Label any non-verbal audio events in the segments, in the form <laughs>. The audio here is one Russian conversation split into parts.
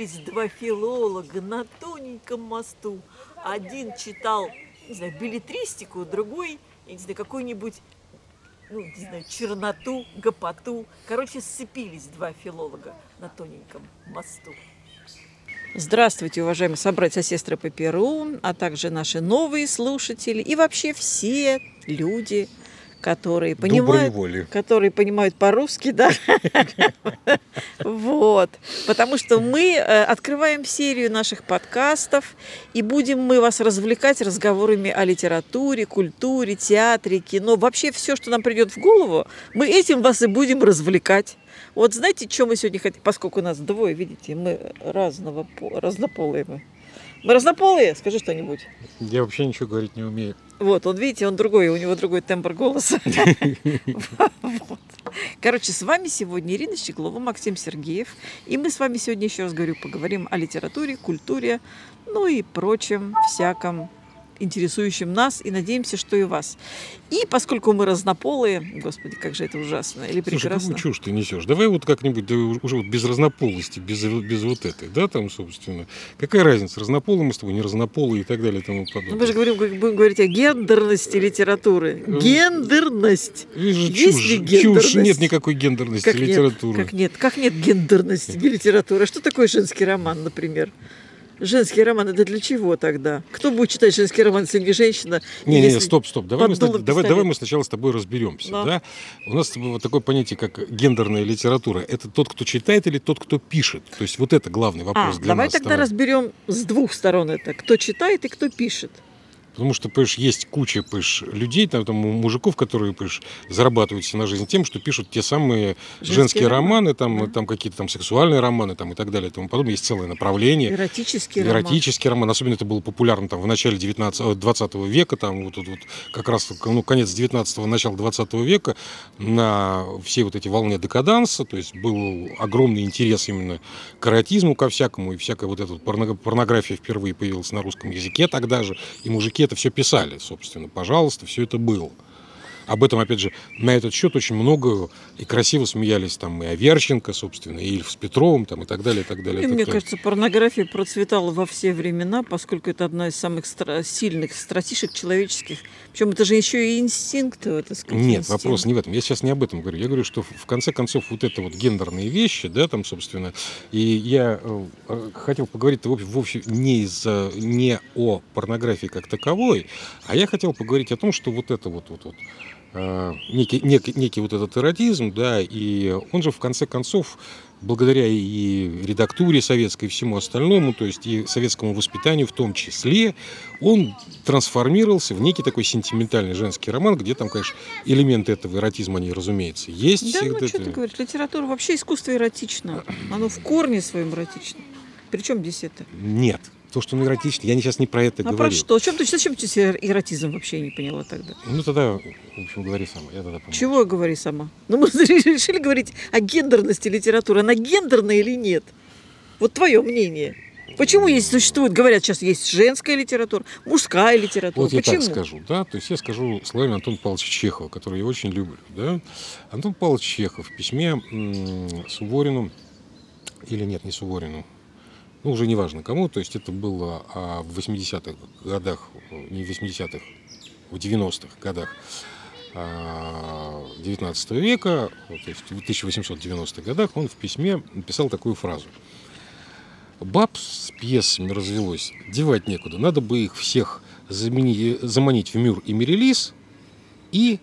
Сцепились два филолога на тоненьком мосту. Один читал, не знаю, билетристику, другой, я не знаю, какую-нибудь ну, не знаю, черноту, гопоту. Короче, сцепились два филолога на тоненьком мосту. Здравствуйте, уважаемые собратья, сестры по Перу, а также наши новые слушатели и вообще все люди, которые понимают, воли. которые понимают по-русски, да. Вот. Потому что мы э, открываем серию наших подкастов, и будем мы вас развлекать разговорами о литературе, культуре, театре, кино. Вообще все, что нам придет в голову, мы этим вас и будем развлекать. Вот знаете, что мы сегодня хотим, поскольку у нас двое, видите, мы разного, разнополые мы. Мы разнополые? Скажи что-нибудь. Я вообще ничего говорить не умею. Вот, он, видите, он другой, у него другой тембр голоса. <laughs> Короче, с вами сегодня Ирина Щеглова, Максим Сергеев. И мы с вами сегодня, еще раз говорю, поговорим о литературе, культуре, ну и прочем всяком интересующим нас и надеемся, что и вас. И поскольку мы разнополые, господи, как же это ужасно или прекрасно. Слушай, какую чушь ты несешь? Давай вот как-нибудь да, уже вот без разнополости, без, без вот этой, да, там, собственно. Какая разница, разнополые мы с тобой, не разнополые и так далее и тому подобное. Ну, мы же говорим, будем говорить о гендерности литературы. Э, гендерность. Есть чушь, ли гендерность? Чушь, нет никакой гендерности как литературы. Нет, как нет? Как нет гендерности литературы? Что такое женский роман, например? Женский роман это для чего тогда? Кто будет читать женский роман, если не женщина? Не, не, стоп, стоп. Давай мы, давай, давай мы сначала с тобой разберемся. Но. Да? У нас вот такое понятие, как гендерная литература. Это тот, кто читает или тот, кто пишет? То есть вот это главный вопрос а, для давай нас. Давай тогда разберем с двух сторон это. Кто читает и кто пишет. Потому что, понимаешь, есть куча, понимаешь, людей, там, там мужиков, которые, понимаешь, зарабатывают себе на жизнь тем, что пишут те самые женские, женские романы, там, mm там какие-то там сексуальные романы, там, и так далее, и тому подобное. Есть целое направление. Эротический, Эротический роман. роман. Особенно это было популярно там в начале 19, 20 э, века, там, вот, вот, вот как раз, ну, конец 19-го, начало 20 века, на все вот эти волны декаданса, то есть был огромный интерес именно к эротизму, ко всякому, и всякая вот эта порнография впервые появилась на русском языке тогда же, и мужики это все писали, собственно. Пожалуйста, все это было. Об этом, опять же, на этот счет очень много и красиво смеялись там и Аверченко, собственно, и Ильф с Петровым, там, и так далее, и так далее. И, так мне далее. кажется, порнография процветала во все времена, поскольку это одна из самых стра- сильных стратишек человеческих. Причем это же еще и инстинкт, так сказать. Нет, инстинкт. вопрос не в этом. Я сейчас не об этом говорю. Я говорю, что в конце концов вот это вот гендерные вещи, да, там, собственно, и я э, хотел поговорить вовсе не, из, не о порнографии как таковой, а я хотел поговорить о том, что вот это вот, вот, вот некий, некий, некий вот этот эротизм, да, и он же в конце концов, благодаря и редактуре советской, и всему остальному, то есть и советскому воспитанию в том числе, он трансформировался в некий такой сентиментальный женский роман, где там, конечно, элементы этого эротизма, они, разумеется, есть. Да, ну это... что ты говоришь, литература, вообще искусство эротично, оно в корне своем эротично. Причем здесь это? Нет, то, что он эротичный, я сейчас не про это а говорю. про что? Чем ты, зачем эротизм вообще я не поняла тогда? Ну тогда, в общем, говори сама, я тогда помогу. Чего говори сама? Ну мы <laughs> решили говорить о гендерности литературы. Она гендерная или нет? Вот твое мнение. Почему есть, существует, говорят, сейчас есть женская литература, мужская литература? Вот Почему? я так скажу, да, то есть я скажу словами Антона Павловича Чехова, который я очень люблю, да. Антон Павлович Чехов в письме Суворину, или нет, не Суворину, ну, уже не важно кому, то есть это было а, в 80-х годах, не в 80-х, в 90-х годах 19 а, века, то есть в 1890-х годах, он в письме написал такую фразу. Баб с пьесами развелось, девать некуда, надо бы их всех замени, заманить в Мюр и Мерилис и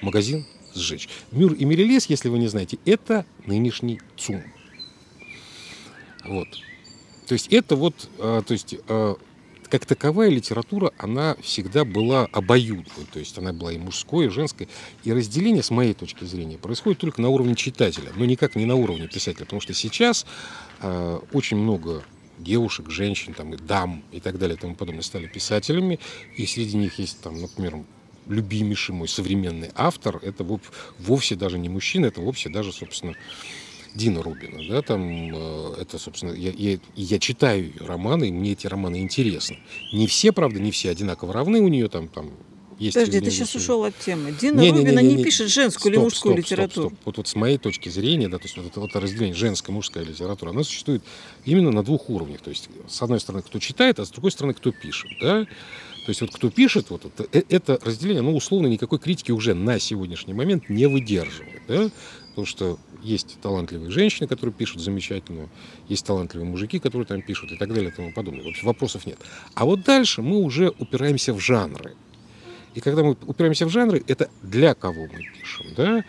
магазин сжечь. Мюр и Мерилис, если вы не знаете, это нынешний ЦУМ. Вот. То есть это вот, а, то есть а, как таковая литература, она всегда была обоюдной, то есть она была и мужской, и женской. И разделение, с моей точки зрения, происходит только на уровне читателя, но никак не на уровне писателя, потому что сейчас э, очень много девушек, женщин, там, дам и так далее и тому подобное стали писателями, и среди них есть, там, например, любимейший мой современный автор, это вовсе даже не мужчина, это вовсе даже, собственно, Дина Рубина, да, там э, это, собственно, я, я, я читаю ее романы, и мне эти романы интересны. Не все, правда, не все одинаково равны у нее, там, там Есть Подожди, или ты сейчас ушел от темы. Дина Не-не-не-не-не. Рубина не пишет женскую или Стоп, мужскую стоп, стоп, литературу. стоп. Вот, вот с моей точки зрения, да, то есть вот это, вот это разделение женская, мужская литература, она существует именно на двух уровнях. То есть, с одной стороны, кто читает, а с другой стороны, кто пишет. Да? То есть вот кто пишет, вот это, э- это разделение, ну, условно, никакой критики уже на сегодняшний момент не выдерживает. Да? Потому что есть талантливые женщины, которые пишут замечательно, есть талантливые мужики, которые там пишут и так далее и тому подобное. В общем, вопросов нет. А вот дальше мы уже упираемся в жанры. И когда мы упираемся в жанры, это для кого мы пишем, да?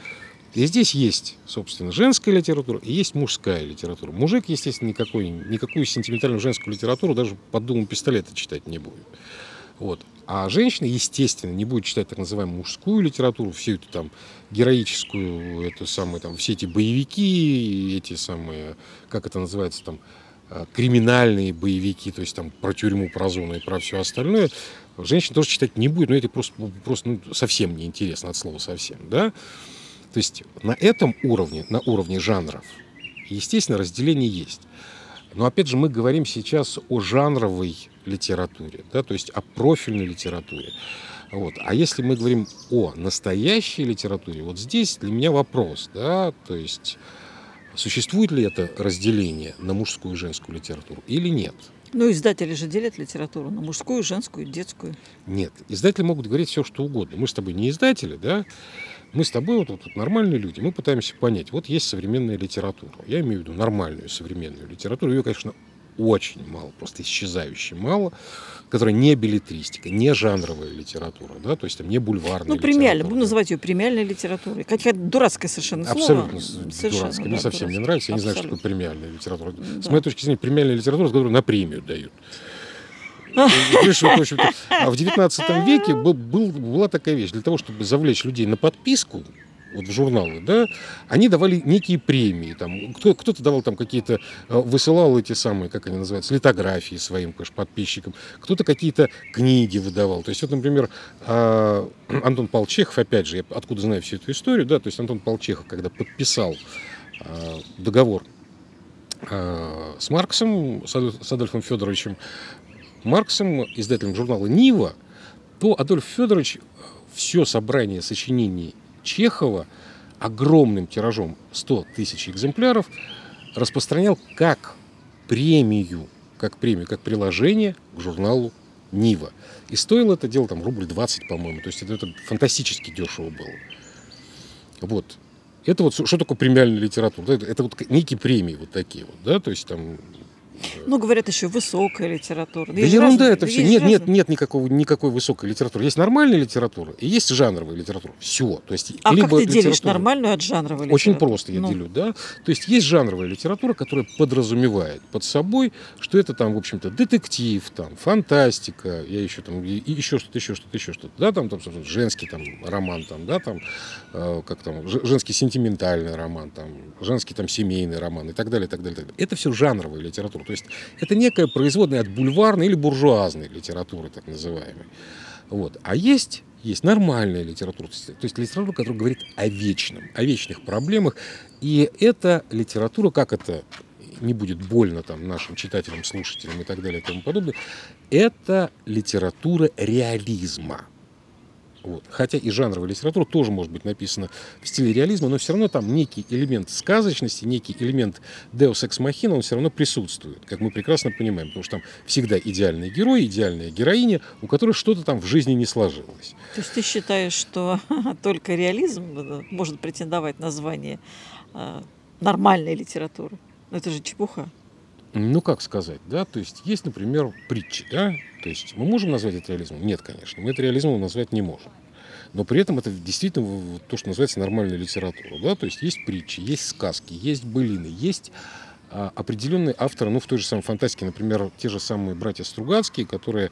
И здесь есть, собственно, женская литература и есть мужская литература. Мужик, естественно, никакой, никакую сентиментальную женскую литературу даже под дулом пистолета читать не будет. Вот. А женщина, естественно, не будет читать так называемую мужскую литературу, всю эту там героическую, эту самую, там, все эти боевики, эти самые, как это называется, там, э, криминальные боевики, то есть там про тюрьму, про зону и про все остальное, женщина тоже читать не будет, но это просто, просто ну, совсем неинтересно от слова совсем, да. То есть на этом уровне, на уровне жанров, естественно, разделение есть. Но опять же, мы говорим сейчас о жанровой литературе, да, то есть о профильной литературе. Вот. А если мы говорим о настоящей литературе, вот здесь для меня вопрос, да, то есть существует ли это разделение на мужскую и женскую литературу или нет? Ну, издатели же делят литературу на мужскую, женскую, детскую. Нет. Издатели могут говорить все, что угодно. Мы с тобой не издатели, да? Мы с тобой вот, вот, вот нормальные люди. Мы пытаемся понять. Вот есть современная литература. Я имею в виду нормальную современную литературу. Ее, конечно, очень мало, просто исчезающе мало, которая не билетристика, не жанровая литература, да, то есть там не бульварная Ну, премиальная. Будем называть ее премиальной литературой. Какая-то дурацкая совершенно слово. Абсолютно Совершенно, дурацкая. Мне да, совсем не дурацкое. нравится. Я не знаю, что Абсолютно. такое премиальная литература. С Да. моей точки зрения, премиальная литература, которую на премию дают. В общем-то, а в 19 веке был, был- была такая вещь. Для того, чтобы завлечь людей на подписку, вот в журналы, да, они давали некие премии. Там, кто, кто-то давал там какие-то, э, высылал эти самые, как они называются, литографии своим, конечно, подписчикам. Кто-то какие-то книги выдавал. То есть, вот, например, а, <clears throat> Антон Павел Чехов, опять же, я откуда знаю всю эту историю, да, то есть Антон Павел Чехов, когда подписал а, договор а, с Марксом, с Адольфом Федоровичем Марксом, издателем журнала «Нива», то Адольф Федорович все собрание сочинений Чехова огромным тиражом 100 тысяч экземпляров распространял как премию, как премию, как приложение к журналу «Нива». И стоило это дело там рубль 20, по-моему. То есть это, это фантастически дешево было. Вот. Это вот что такое премиальная литература? Это, это вот некие премии вот такие вот, да, то есть там Ну, говорят еще высокая литература. да же ерунда разные- это да все. Нет, нет, нет никакого, никакой высокой литературы. Есть нормальная литература и есть жанровая литература. Все. То есть, А как либо ты делишь литература- нормальную от жанровой Очень литературы? просто я Ну, делю, да. То есть есть жанровая литература, которая подразумевает под собой, что это там, в общем-то, детектив, там, фантастика, я еще там, и, еще что-то, еще что-то, еще что-то, да, там, там, женский там роман, там, да, там, э, как там, женский сентиментальный роман, там, женский там семейный роман и так далее, и так далее, и так далее. Это все жанровая литература. То есть это некая производная от бульварной или буржуазной литературы, так называемой. Вот. А есть, есть нормальная литература, то есть, литература, которая говорит о вечном, о вечных проблемах. И эта литература, как это не будет больно там нашим читателям, слушателям и так далее и тому подобное, это литература реализма. Вот. Хотя и жанровая литература тоже может быть написана в стиле реализма, но все равно там некий элемент сказочности, некий элемент Deus Ex Machina, он все равно присутствует, как мы прекрасно понимаем, потому что там всегда идеальный герой, идеальная героиня, у которой что-то там в жизни не сложилось. То есть ты считаешь, что <laughs> только реализм э, может претендовать на звание э, нормальной литературы? Но это же чепуха. Ну, как сказать, да, то есть есть, например, притчи, да, то есть мы можем назвать это реализмом? Нет, конечно, мы это реализмом назвать не можем. Но при этом это действительно то, что называется нормальная литература, да, то есть есть притчи, есть сказки, есть былины, есть а, определенные авторы, ну, в той же самой фантастике, например, те же самые братья Стругацкие, которые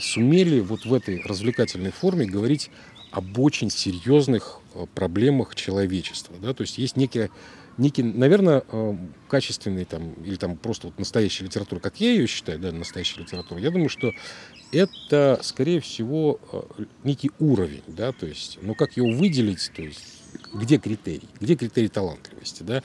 сумели вот в этой развлекательной форме говорить об очень серьезных э, проблемах человечества, да, то есть есть некая некий, наверное, э, качественный там, или там просто вот настоящая литература, как я ее считаю, да, настоящая литература, я думаю, что это, скорее всего, э, некий уровень, да, то есть, ну, как его выделить, то есть, где критерий, где критерий талантливости, да,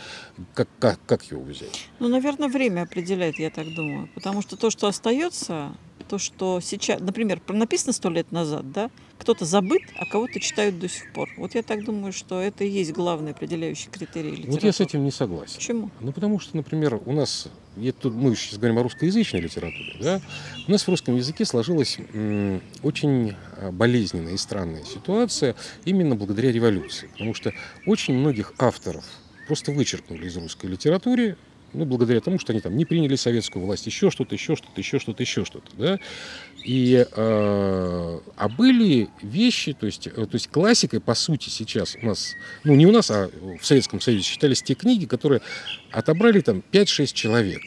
как, как, как его взять? Ну, наверное, время определяет, я так думаю. Потому что то, что остается то, что сейчас, например, написано сто лет назад, да, кто-то забыт, а кого-то читают до сих пор. Вот я так думаю, что это и есть главный определяющий критерий литературы. Вот я с этим не согласен. Почему? Ну, потому что, например, у нас, я тут, мы сейчас говорим о русскоязычной литературе, да, у нас в русском языке сложилась м, очень а, болезненная и странная ситуация именно благодаря революции. Потому что очень многих авторов просто вычеркнули из русской литературы, ну, благодаря тому, что они там не приняли советскую власть, еще что-то, еще что-то, еще что-то, еще что-то, да. И, э, а были вещи, то есть, э, то есть классикой, по сути, сейчас у нас, ну, не у нас, а в Советском Союзе считались те книги, которые отобрали там 5-6 человек.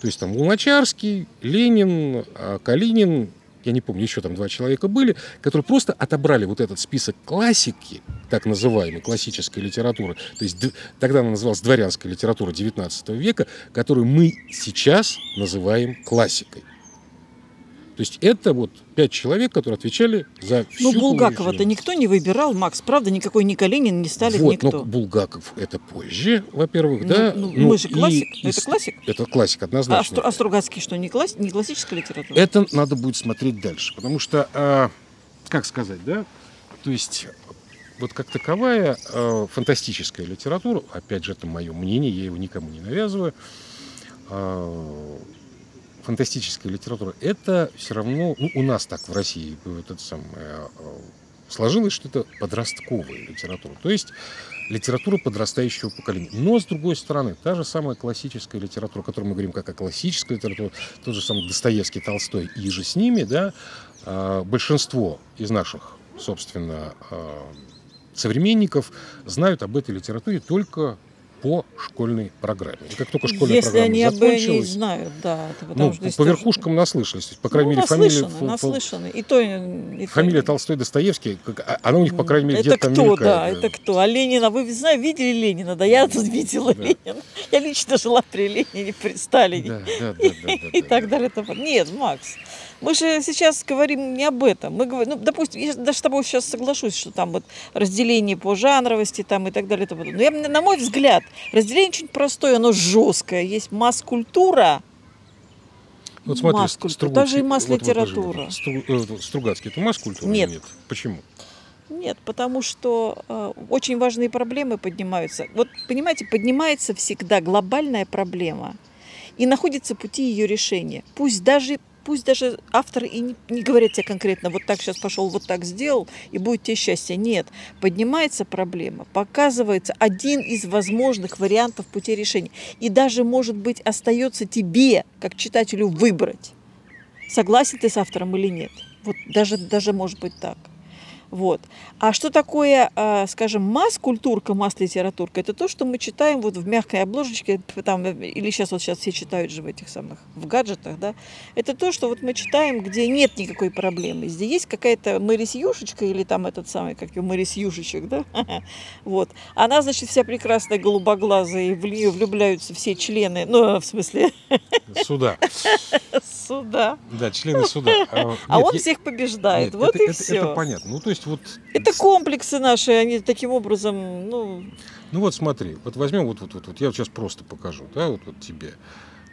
То есть там Луначарский, Ленин, а, Калинин, я не помню, еще там два человека были, которые просто отобрали вот этот список классики, так называемой классической литературы, то есть тогда она называлась дворянская литература XIX века, которую мы сейчас называем классикой. То есть это вот пять человек, которые отвечали за всю Ну, Булгакова-то никто не выбирал, Макс, правда? Никакой ни Калинин, ни Сталин, вот, никто. Но Булгаков это позже, во-первых, ну, да. Ну, ну, мы же классик. И, это классик? Это классик, однозначно. А, а Стругацкий что, не, класс, не классическая литература? Это надо будет смотреть дальше. Потому что, э, как сказать, да, то есть вот как таковая э, фантастическая литература, опять же, это мое мнение, я его никому не навязываю, э, фантастическая литература, это все равно, ну, у нас так в России вот это э, сложилось, что это подростковая литература. То есть литература подрастающего поколения. Но, с другой стороны, та же самая классическая литература, о которой мы говорим как о классической литературе, тот же самый Достоевский, Толстой и же с ними, да, э, большинство из наших, собственно, э, современников знают об этой литературе только по школьной программе. И как только школьная Если программа они закончилась, об не знают, да. ну, по, по верхушкам наслышались. То есть, По крайней ну, мере, фамилия, наслышаны, наслышаны. И то, и фамилия то... Толстой, Достоевский, как, а, она у них, по крайней мере, Это где-то кто, мелькает, да, это кто? А Ленина, вы, знаете, видели Ленина? Да, я тут видела Да. Ленина. Я лично жила при Ленине, при Сталине. Да, да, да, да, да, <laughs> и да, так да. далее. Нет, Макс, мы же сейчас говорим не об этом. Мы говорим, ну, допустим, я даже с тобой сейчас соглашусь, что там вот разделение по жанровости там и так далее. И. Но я, на мой взгляд, разделение очень простое, оно жесткое. Есть масс-культура, Вот смотри, масс-культура, даже и Стругацкий- масс-литература. Вот, вот, Стру- э, Стругацкий, это масс-культура Нет. нет? Почему? Нет, потому что э, очень важные проблемы поднимаются. Вот, понимаете, поднимается всегда глобальная проблема и находятся пути ее решения. Пусть даже, пусть даже автор и не, не говорит тебе конкретно, вот так сейчас пошел, вот так сделал, и будет тебе счастье. Нет, поднимается проблема, показывается один из возможных вариантов пути решения. И даже, может быть, остается тебе, как читателю, выбрать, согласен ты с автором или нет. Вот даже, даже может быть так. Вот. А что такое, а, скажем, масс-культурка, масс-литературка? Это то, что мы читаем вот в мягкой обложечке, там, э, или сейчас вот сейчас все читают же в этих самых, в гаджетах, да? Это то, что вот мы читаем, где нет никакой проблемы. Где есть какая-то Мэрис Юшечка или там этот самый, как ее Мэрис Юшечек, да? <laughs> Вот. Она, значит, вся прекрасная, голубоглазая, и влюбляются все члены, ну, в смысле, <laughs> Суда. суда. Да, члены суда. <laughs> А, он всех побеждает. вот и все. Это понятно. Ну, то есть вот... Это комплексы наши, они таким образом, ну, Ну вот смотри, вот возьмем вот, вот, вот, вот я вот сейчас просто покажу, да, вот, вот тебе.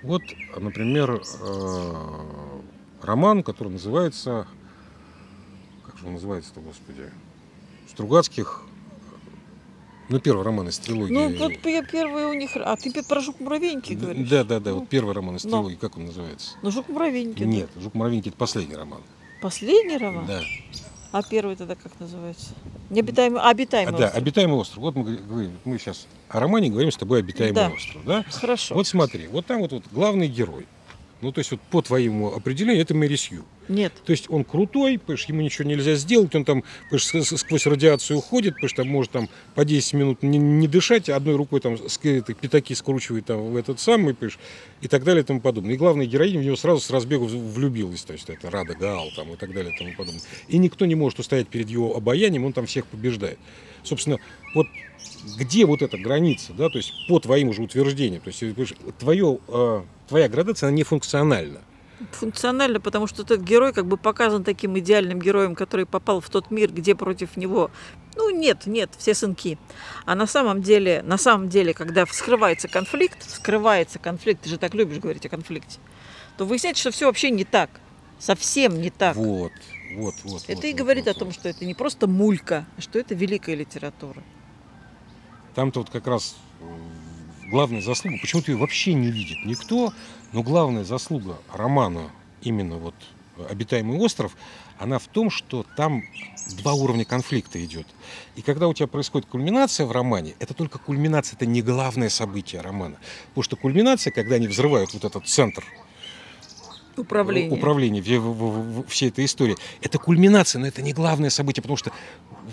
Вот, например, э, роман, который называется, как же он называется-то, господи, Стругацких, ну первый роман из трилогии. ну вот пе- первые у них, а ты про жук-муравейники говоришь? Да, да, да, Ну, вот первый роман из но. трилогии, как он называется? Ну жук-муравейники. Нет, Жук Моровинки это последний роман. Последний роман? Да. А первый тогда как называется? Необитаемый, а, А, обитаемый да, остров. обитаемый остров. Вот мы, говорим, мы сейчас о романе говорим с тобой обитаемый Да. остров, да? Хорошо. Вот смотри, вот там вот, вот главный герой. Ну, то есть вот по твоему определению это Мэри Сью. Нет. То есть он крутой, понимаешь, ему ничего нельзя сделать, он там понимаешь, сквозь радиацию уходит, понимаешь, там может там по 10 минут не, не дышать, а одной рукой там это, пятаки скручивает там в этот самый, понимаешь, и так далее и тому подобное. И главная героиня в него сразу с разбегу влюбилась, то есть это Рада Гаал там и так далее и тому подобное. И никто не может устоять перед его обаянием, он там всех побеждает. Собственно, вот где вот эта граница, да, то есть по твоим уже утверждениям, то есть понимаешь, твое, э, твоя градация, она не функциональна. Функционально, потому что этот герой как бы показан таким идеальным героем, который попал в тот мир, где против него, ну нет, нет, все сынки. А на самом деле, на самом деле, когда вскрывается конфликт, вскрывается конфликт, ты же так любишь говорить о конфликте, то выясняется, что все вообще не так. Совсем не так. Вот, вот, вот. Это вот, и вот, говорит вот, о том, вот. что это не просто мулька, а что это великая литература. Там-то вот как раз главная заслуга, почему-то ее вообще не видит никто, но главная заслуга романа именно вот «Обитаемый остров», она в том, что там два уровня конфликта идет. И когда у тебя происходит кульминация в романе, это только кульминация, это не главное событие романа. Потому что кульминация, когда они взрывают вот этот центр управления в- всей этой истории. Это кульминация, но это не главное событие, потому что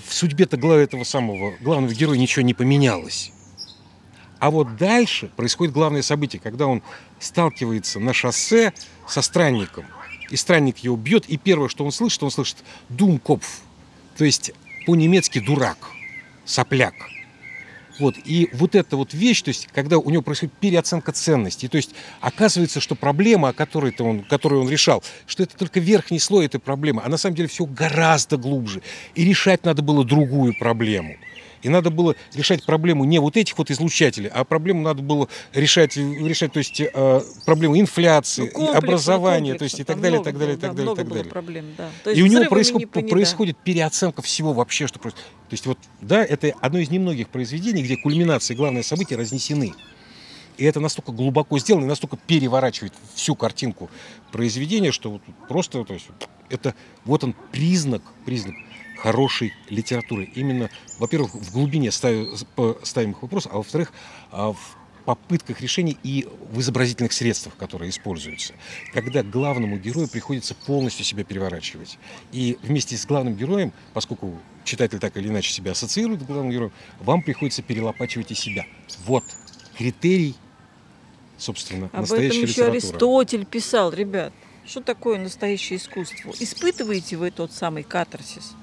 в судьбе-то этого самого главного героя ничего не поменялось. А вот дальше происходит главное событие, когда он сталкивается на шоссе со странником. И странник его бьет, и первое, что он слышит, он слышит «думкопф», то есть по-немецки «дурак», «сопляк». Вот, и вот эта вот вещь, то есть, когда у него происходит переоценка ценностей, то есть оказывается, что проблема, о которой -то он, которую он решал, что это только верхний слой этой проблемы, а на самом деле все гораздо глубже. И решать надо было другую проблему. И надо было решать проблему не вот этих вот излучателей, а проблему надо было решать, решать то есть, э, проблему инфляции, Ну, и комплексно, образования, то есть и так далее, и так далее, и так да, далее, и так далее. проблем, да. То И у него не происходит, переоценка всего вообще, что происходит. То есть вот, да, это одно из немногих произведений, где кульминация и главное событие разнесены. И это настолько глубоко сделано, и настолько переворачивает всю картинку произведения, что вот просто, то есть, это вот он признак, признак хорошей литературы. Именно, во-первых, в глубине ставим, ставимых вопросов, а во-вторых, а, в попытках решений и в изобразительных средствах, которые используются. Когда главному герою приходится полностью себя переворачивать. И вместе с главным героем, поскольку читатель так или иначе себя ассоциирует с главным героем, вам приходится перелопачивать и себя. Вот критерий, собственно, Об настоящей этом еще литературы. Аристотель писал, ребят. Что такое настоящее искусство? Испытываете вы тот самый катарсис?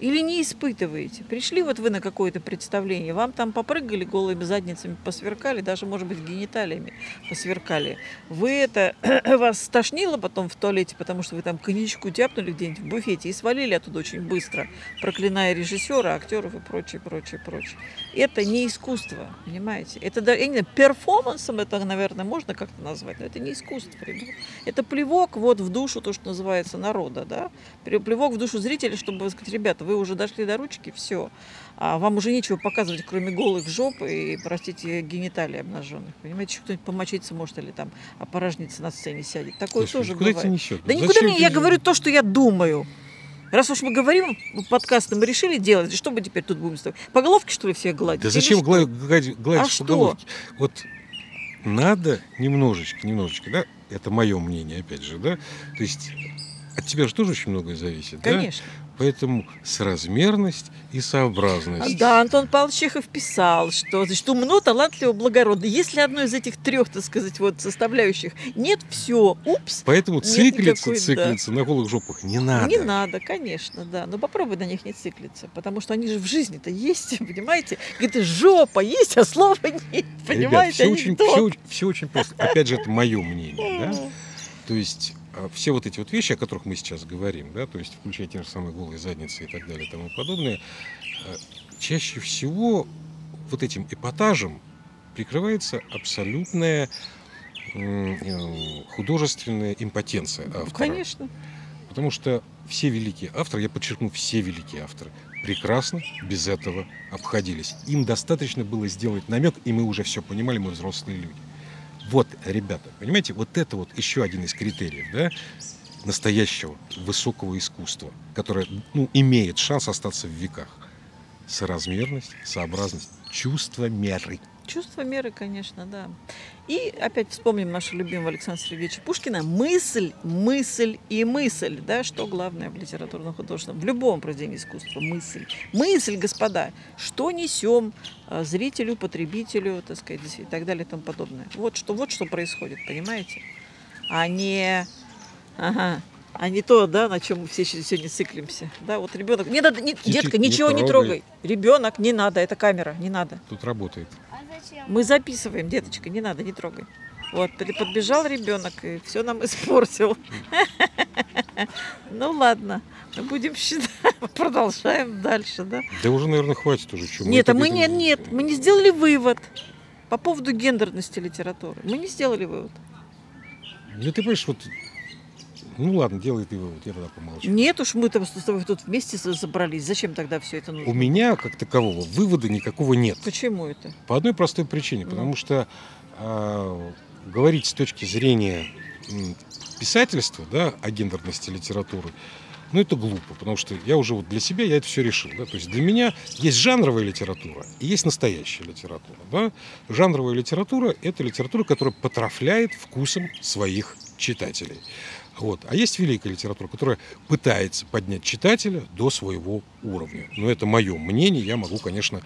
Или не испытываете? Пришли вот вы на какое-то представление, вам там попрыгали голыми задницами, посверкали, даже, может быть, гениталиями посверкали. Вы это, <clears throat> вас стошнило потом в туалете, потому что вы там коньячку тяпнули где-нибудь в буфете и свалили оттуда очень быстро, проклиная режиссера, актеров и прочее, прочее, прочее. Это не искусство, понимаете? Это я не знаю, перформансом это, наверное, можно как-то назвать, но это не искусство, ребят. Это плевок вот в душу, то, что называется, народа, да? Плевок в душу зрителя, чтобы сказать, ребята, вы уже дошли до ручки, все. А вам уже нечего показывать, кроме голых жоп и, простите, гениталий обнаженных. Понимаете, еще кто-нибудь помочиться может или там опорожниться на сцене сядет. Такое Слушай, тоже куда бывает. несет? Да Зачем никуда не, я говорю то, что я думаю. Раз уж мы говорим, подкасты мы решили делать, что мы теперь тут будем с тобой? По головке, что ли, всех гладить? Да зачем гладить, гладить А по что? головке? Вот надо немножечко, немножечко, да, это мое мнение, опять же, да, то есть от тебя же тоже очень многое зависит, да? Конечно. Поэтому соразмерность и сообразность. Да, Антон Павлович Чехов писал, что значит, умно, талантливо, благородно. Если одной из этих трех, так сказать, вот составляющих нет, все, упс, Поэтому циклиться, никакой, да. циклиться на голых жопах не надо. не надо, конечно, да. Но попробуй на них не циклиться, потому что они же в жизни-то есть, <laughs> понимаете? Где-то жопа есть, а слова нет, понимаете? все очень, Анекдот. все, очень- все очень просто. Опять же, это мое мнение, да? <laughs> То есть а, все вот эти вот вещи, о которых мы сейчас говорим, да, то есть включая те же самые голые задницы и так далее и тому подобное, а, чаще всего вот этим эпатажем прикрывается абсолютная э, художественная импотенция Ну, автора. Конечно. Потому что все великие авторы, я подчеркну, все великие авторы, прекрасно без этого обходились. Им достаточно было сделать намек, и мы уже все понимали, мы взрослые люди. Вот, ребята, понимаете, вот это вот еще один из критериев, да, настоящего высокого искусства, которое, ну, имеет шанс остаться в веках. Соразмерность, сообразность, чувство меры. Чувство меры, конечно, да. И опять вспомним нашего любимого Александра Сергеевича Пушкина. Мысль, мысль и мысль. Да, что главное в литературном художественном, в любом произведении искусства. Мысль. Мысль, господа. Что несем э, зрителю, потребителю, так сказать, и так далее и тому подобное. Вот что, вот что происходит, понимаете? А не... Ага. А не то, да, на чем мы все сегодня циклимся. Да, вот ребенок. Не надо, не- детка, не ничего не трогай. трогай. Ребенок, не надо, это камера, не надо. Тут работает. Зачем? Мы записываем, деточка, не надо, не трогай. Вот, подбежал ребенок и все нам <laughs> испортил. Ну ладно, мы будем считать, <laughs> продолжаем дальше, да? Да уже, наверное, хватит уже. Чё, Нет, а мы не, нет, мы не сделали вывод по поводу гендерности литературы. Мы не сделали вывод. Ну, ты понимаешь, вот Ну ладно, делай ты вывод, я тогда помолчу. Нет уж, мы там с тобой тут вместе забрались. Зачем тогда все это нужно? У меня, как такового, вывода никакого нет. Почему это? По одной простой причине. Ну. Потому что а, говорить с точки зрения писательства, да, о гендерности литературы, ну, это глупо, потому что я уже вот для себя я это все решил. Да? То есть для меня есть жанровая литература и есть настоящая литература. Да? Жанровая литература – это литература, которая потрафляет вкусом своих читателей. Вот. А есть великая литература, которая пытается поднять читателя до своего уровня. Но это мое мнение, я могу, конечно,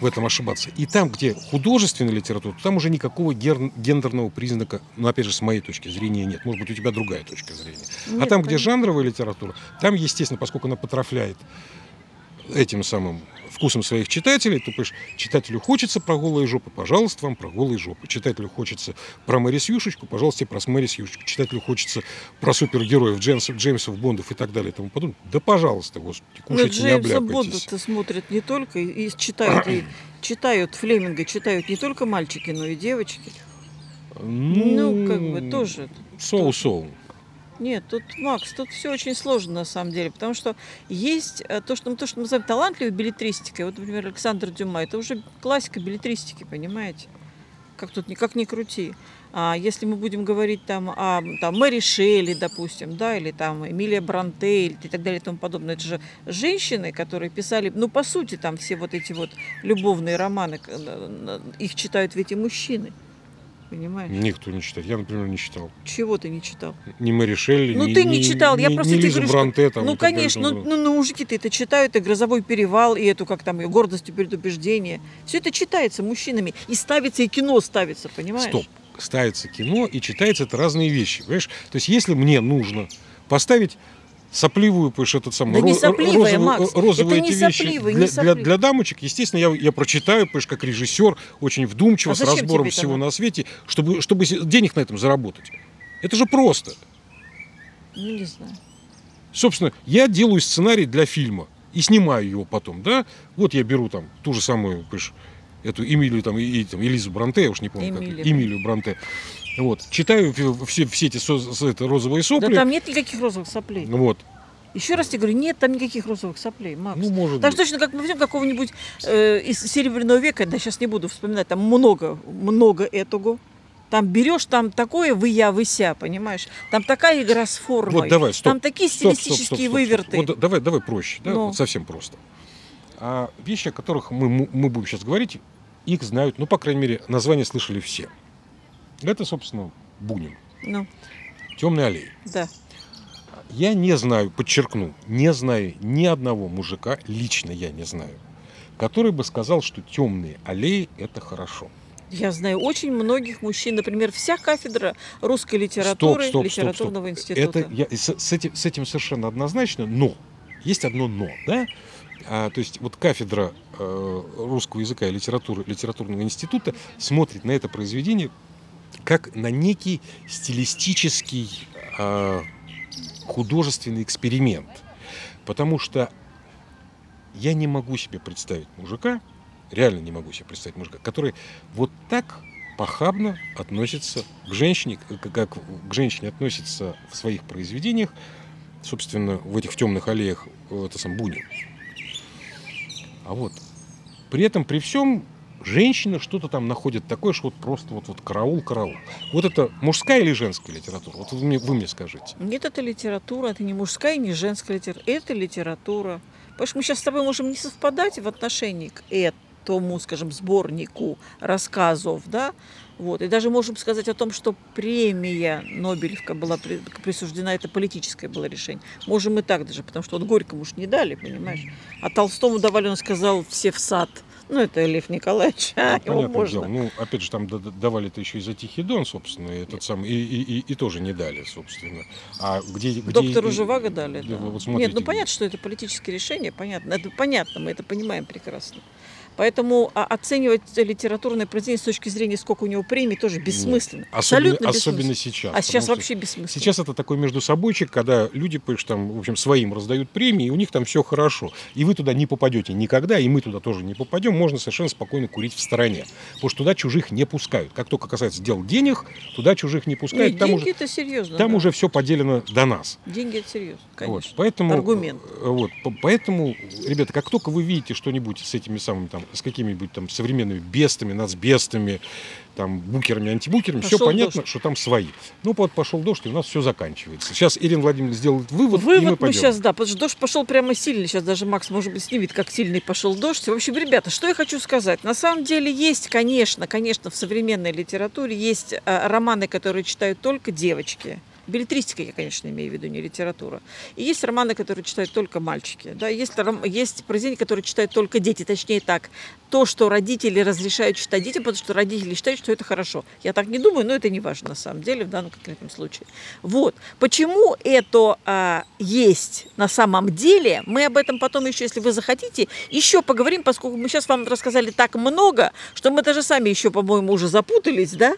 в этом ошибаться. И там, где художественная литература, там уже никакого гендерного признака, ну, опять же, с моей точки зрения, нет. Может быть, у тебя другая точка зрения. а Нет, там, где понятно. жанровая литература, там, естественно, поскольку она потрафляет этим самым вкусом своих читателей, то, понимаешь, читателю хочется про голые жопы, пожалуйста, вам про голые жопы. Читателю хочется про Мэрис Юшечку, пожалуйста, про Мэрис Юшечку. Читателю хочется про супергероев, Джеймсов, Джеймсов Бондов и так далее и тому подобное. Да, пожалуйста, господи, Ну, кушайте, не Джеймса. Бонда-то смотрят не только и и читают, и <clears throat> читают Флеминга, читают не только мальчики, но и девочки. Ну, как бы тоже. Соу-соу. Нет, тут, Макс, тут все очень сложно на самом деле, потому что есть э, то, что, мы- то, что мы называем талантливой билетристикой. Вот, например, Александр Дюма, это уже классика билетристики, понимаете? Как тут никак не крути. А если мы будем говорить там о там, Мэри Шелли, допустим, да, или там Эмилия Бранте и так далее и тому подобное, это же женщины, которые писали, ну, по сути, там все вот эти вот любовные романы, э, э, их читают ведь и мужчины. Понимаешь? Никто не читает. Я, например, не читал. Чего ты не читал? Ни Мэри Шелли, Ну, ни, ты не ни- читал, я ни- просто ни тебе говорю, Бронте, там, ну, конечно, ну, ну, ну, мужики-то это читают, и «Грозовой перевал», и эту, как там, ее «Гордость и предубеждение». Все это читается мужчинами, и ставится, и кино ставится, понимаешь? Стоп. Ставится кино и читается это разные вещи. Понимаешь? То есть, если мне нужно поставить сопливую, понимаешь, этот самый Да не сопливая, розовую- Макс. розовые Это не эти вещи сопливая, не для, для, для дамочек, естественно, я, я прочитаю, понимаешь, как режиссер, очень вдумчиво, А с разбором всего на свете, чтобы, чтобы денег на этом заработать. Это же просто. Ну, не знаю. Собственно, я делаю сценарий для фильма и снимаю его потом, да? Вот я беру там ту же самую, понимаешь, эту Эмилию там, и, и там, Элизу Бранте, я уж не помню, Эмилию. как, Эмилию Бранте. Вот, читаю все, все эти со- это, розовые Да сопли. там нет никаких розовых соплей. Вот. Еще раз тебе говорю, нет там никаких розовых соплей, Макс. Ну, может Так быть. точно как мы возьмем какого-нибудь э, из Серебряного века, да сейчас не буду вспоминать, там много, много этого. Там берешь, там такое вы я, вы ся, понимаешь? Там такая игра с формой. Вот давай, стоп. Там такие Стоп, стоп, стоп, стилистические стоп, стоп. выверты. Вот да- давай, давай проще, да, Ну. вот совсем просто. А вещи, о которых мы мы будем сейчас говорить, их знают, ну, по крайней мере, название слышали все. Это, собственно, Бунин. Ну, Темные аллеи. да. Я не знаю, подчеркну, не знаю ни одного мужика, лично я не знаю, который бы сказал, что темные аллеи это хорошо. Я знаю очень многих мужчин, например, вся кафедра русской литературы, литературного института. Это я, с, с этим, с этим совершенно однозначно, но есть одно но, да? А, то есть вот кафедра э, русского языка и литературы литературного института смотрит на это произведение как на некий стилистический э, художественный эксперимент, потому что я не могу себе представить мужика, реально не могу себе представить мужика, который вот так похабно относится к женщине, как к женщине относится в своих произведениях, собственно, в этих темных аллеях, это сам Бунин. А вот при этом, при всем, женщина что-то там находит такое, что вот просто вот, вот караул, караул. Вот это мужская или женская литература? Вот вы мне, вы мне скажите. Нет, это литература, это не мужская, не женская литература, это литература. Потому что мы сейчас с тобой можем не совпадать в отношении к этому, скажем, сборнику рассказов, да, вот, и даже можем сказать о том, что премия Нобелевка была при- присуждена, это политическое было решение. Можем и так даже, потому что вот Горькому уж не дали, понимаешь. А Толстому давали, он сказал, все в сад. Ну, это Лев Николаевич, <laughs> а, его Понятное можно. дело. Ну, опять же, там д- д- давали это еще и за Тихий Дон, собственно, и этот самый, и, и, и, и тоже не дали, собственно. А где, где Доктору и- Живаго дали, да, вот Нет, смотрите, ну понятно, что это политическое решение, понятно. Это понятно, мы это понимаем прекрасно. Поэтому а, оценивать литературное произведение с точки зрения, сколько у него премий, тоже бессмысленно. Особенно, Абсолютно особенно бессмысленно. сейчас. А сейчас вообще бессмысленно. Сейчас это такой между собойчик, когда люди, там, в общем, своим раздают премии, и у них там все хорошо. И вы туда не попадете никогда, и мы туда тоже не попадем. можно совершенно спокойно курить в стороне. Потому что туда чужих не пускают. Как только касается дел денег, туда чужих не пускают. Нет, там деньги уже, это серьезно. там да. уже все поделено до нас. Деньги это серьезно, конечно. Вот, поэтому, Аргумент. э, Вот, по- поэтому, ребята, как только вы видите что-нибудь с этими самыми там, с какими-нибудь там современными бестами, нацбестами, там, букерами, антибукерами, все Пошел понятно, дождь. что там свои. Ну, вот пошел дождь, и у нас все заканчивается. Сейчас Ирина Владимировна сделает вывод, и мы Вывод мы пойдем. сейчас, да, потому что дождь пошел прямо сильный. Сейчас даже Макс, может быть, снимет, как сильный пошел дождь. В общем, ребята, что я хочу сказать. На самом деле есть, конечно, конечно, в современной литературе есть э, романы, которые читают только девочки. Билетристика, я, конечно, имею в виду, не литература. И есть романы, которые читают только мальчики. Да? Есть, есть произведения, которые читают только дети. Точнее так, то, что родители разрешают читать детям, потому что родители считают, что это хорошо. Я так не думаю, но это не важно на самом деле в данном конкретном случае. Вот. Почему это а, есть на самом деле, мы об этом потом еще, если вы захотите, еще поговорим, поскольку мы сейчас вам рассказали так много, что мы даже сами еще, по-моему, уже запутались, да?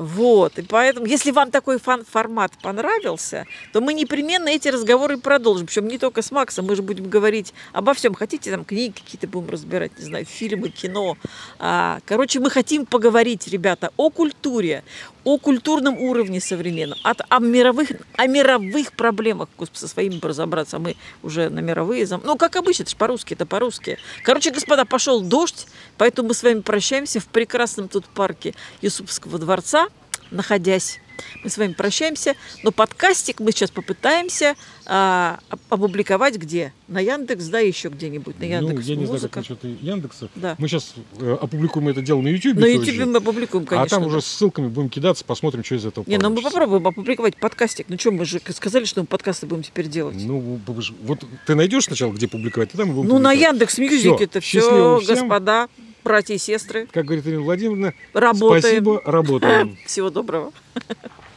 Вот, и поэтому, если вам такой фан- формат понравился, то мы непременно эти разговоры продолжим. Причем не только с Максом, мы же будем говорить обо всем. Хотите, там книги какие-то будем разбирать, не знаю, фильмы, кино. А, короче, мы хотим поговорить, ребята, о культуре, о культурном уровне современном, от, о, мировых, о мировых проблемах, господи, со своими разобраться, а мы уже на мировые, зам- ну, как обычно, это же по-русски, это по-русски. Короче, господа, пошел дождь, поэтому мы с вами прощаемся в прекрасном тут парке Юсупского дворца, находясь. Мы с вами прощаемся, но подкастик мы сейчас попытаемся а, оп- опубликовать где? На Яндекс, да, еще где-нибудь, на Яндекс ну, я не знаю, Музыка. как насчет Яндекса. Да. Мы сейчас опубликуем это дело на YouTube. На YouTube мы опубликуем, конечно. а там да. уже с ссылками будем кидаться, посмотрим, что из этого Не, ну мы получится. попробуем опубликовать подкастик. Ну что, мы же сказали, что мы подкасты будем теперь делать. Ну, же- вот ты найдешь сначала, где публиковать, а там мы будем Ну, на. Яндекс Music это все, господа, братья и сестры. Как говорит Ирина Владимировна, Работаем. спасибо, работаем. <laughs> Всего доброго. <laughs>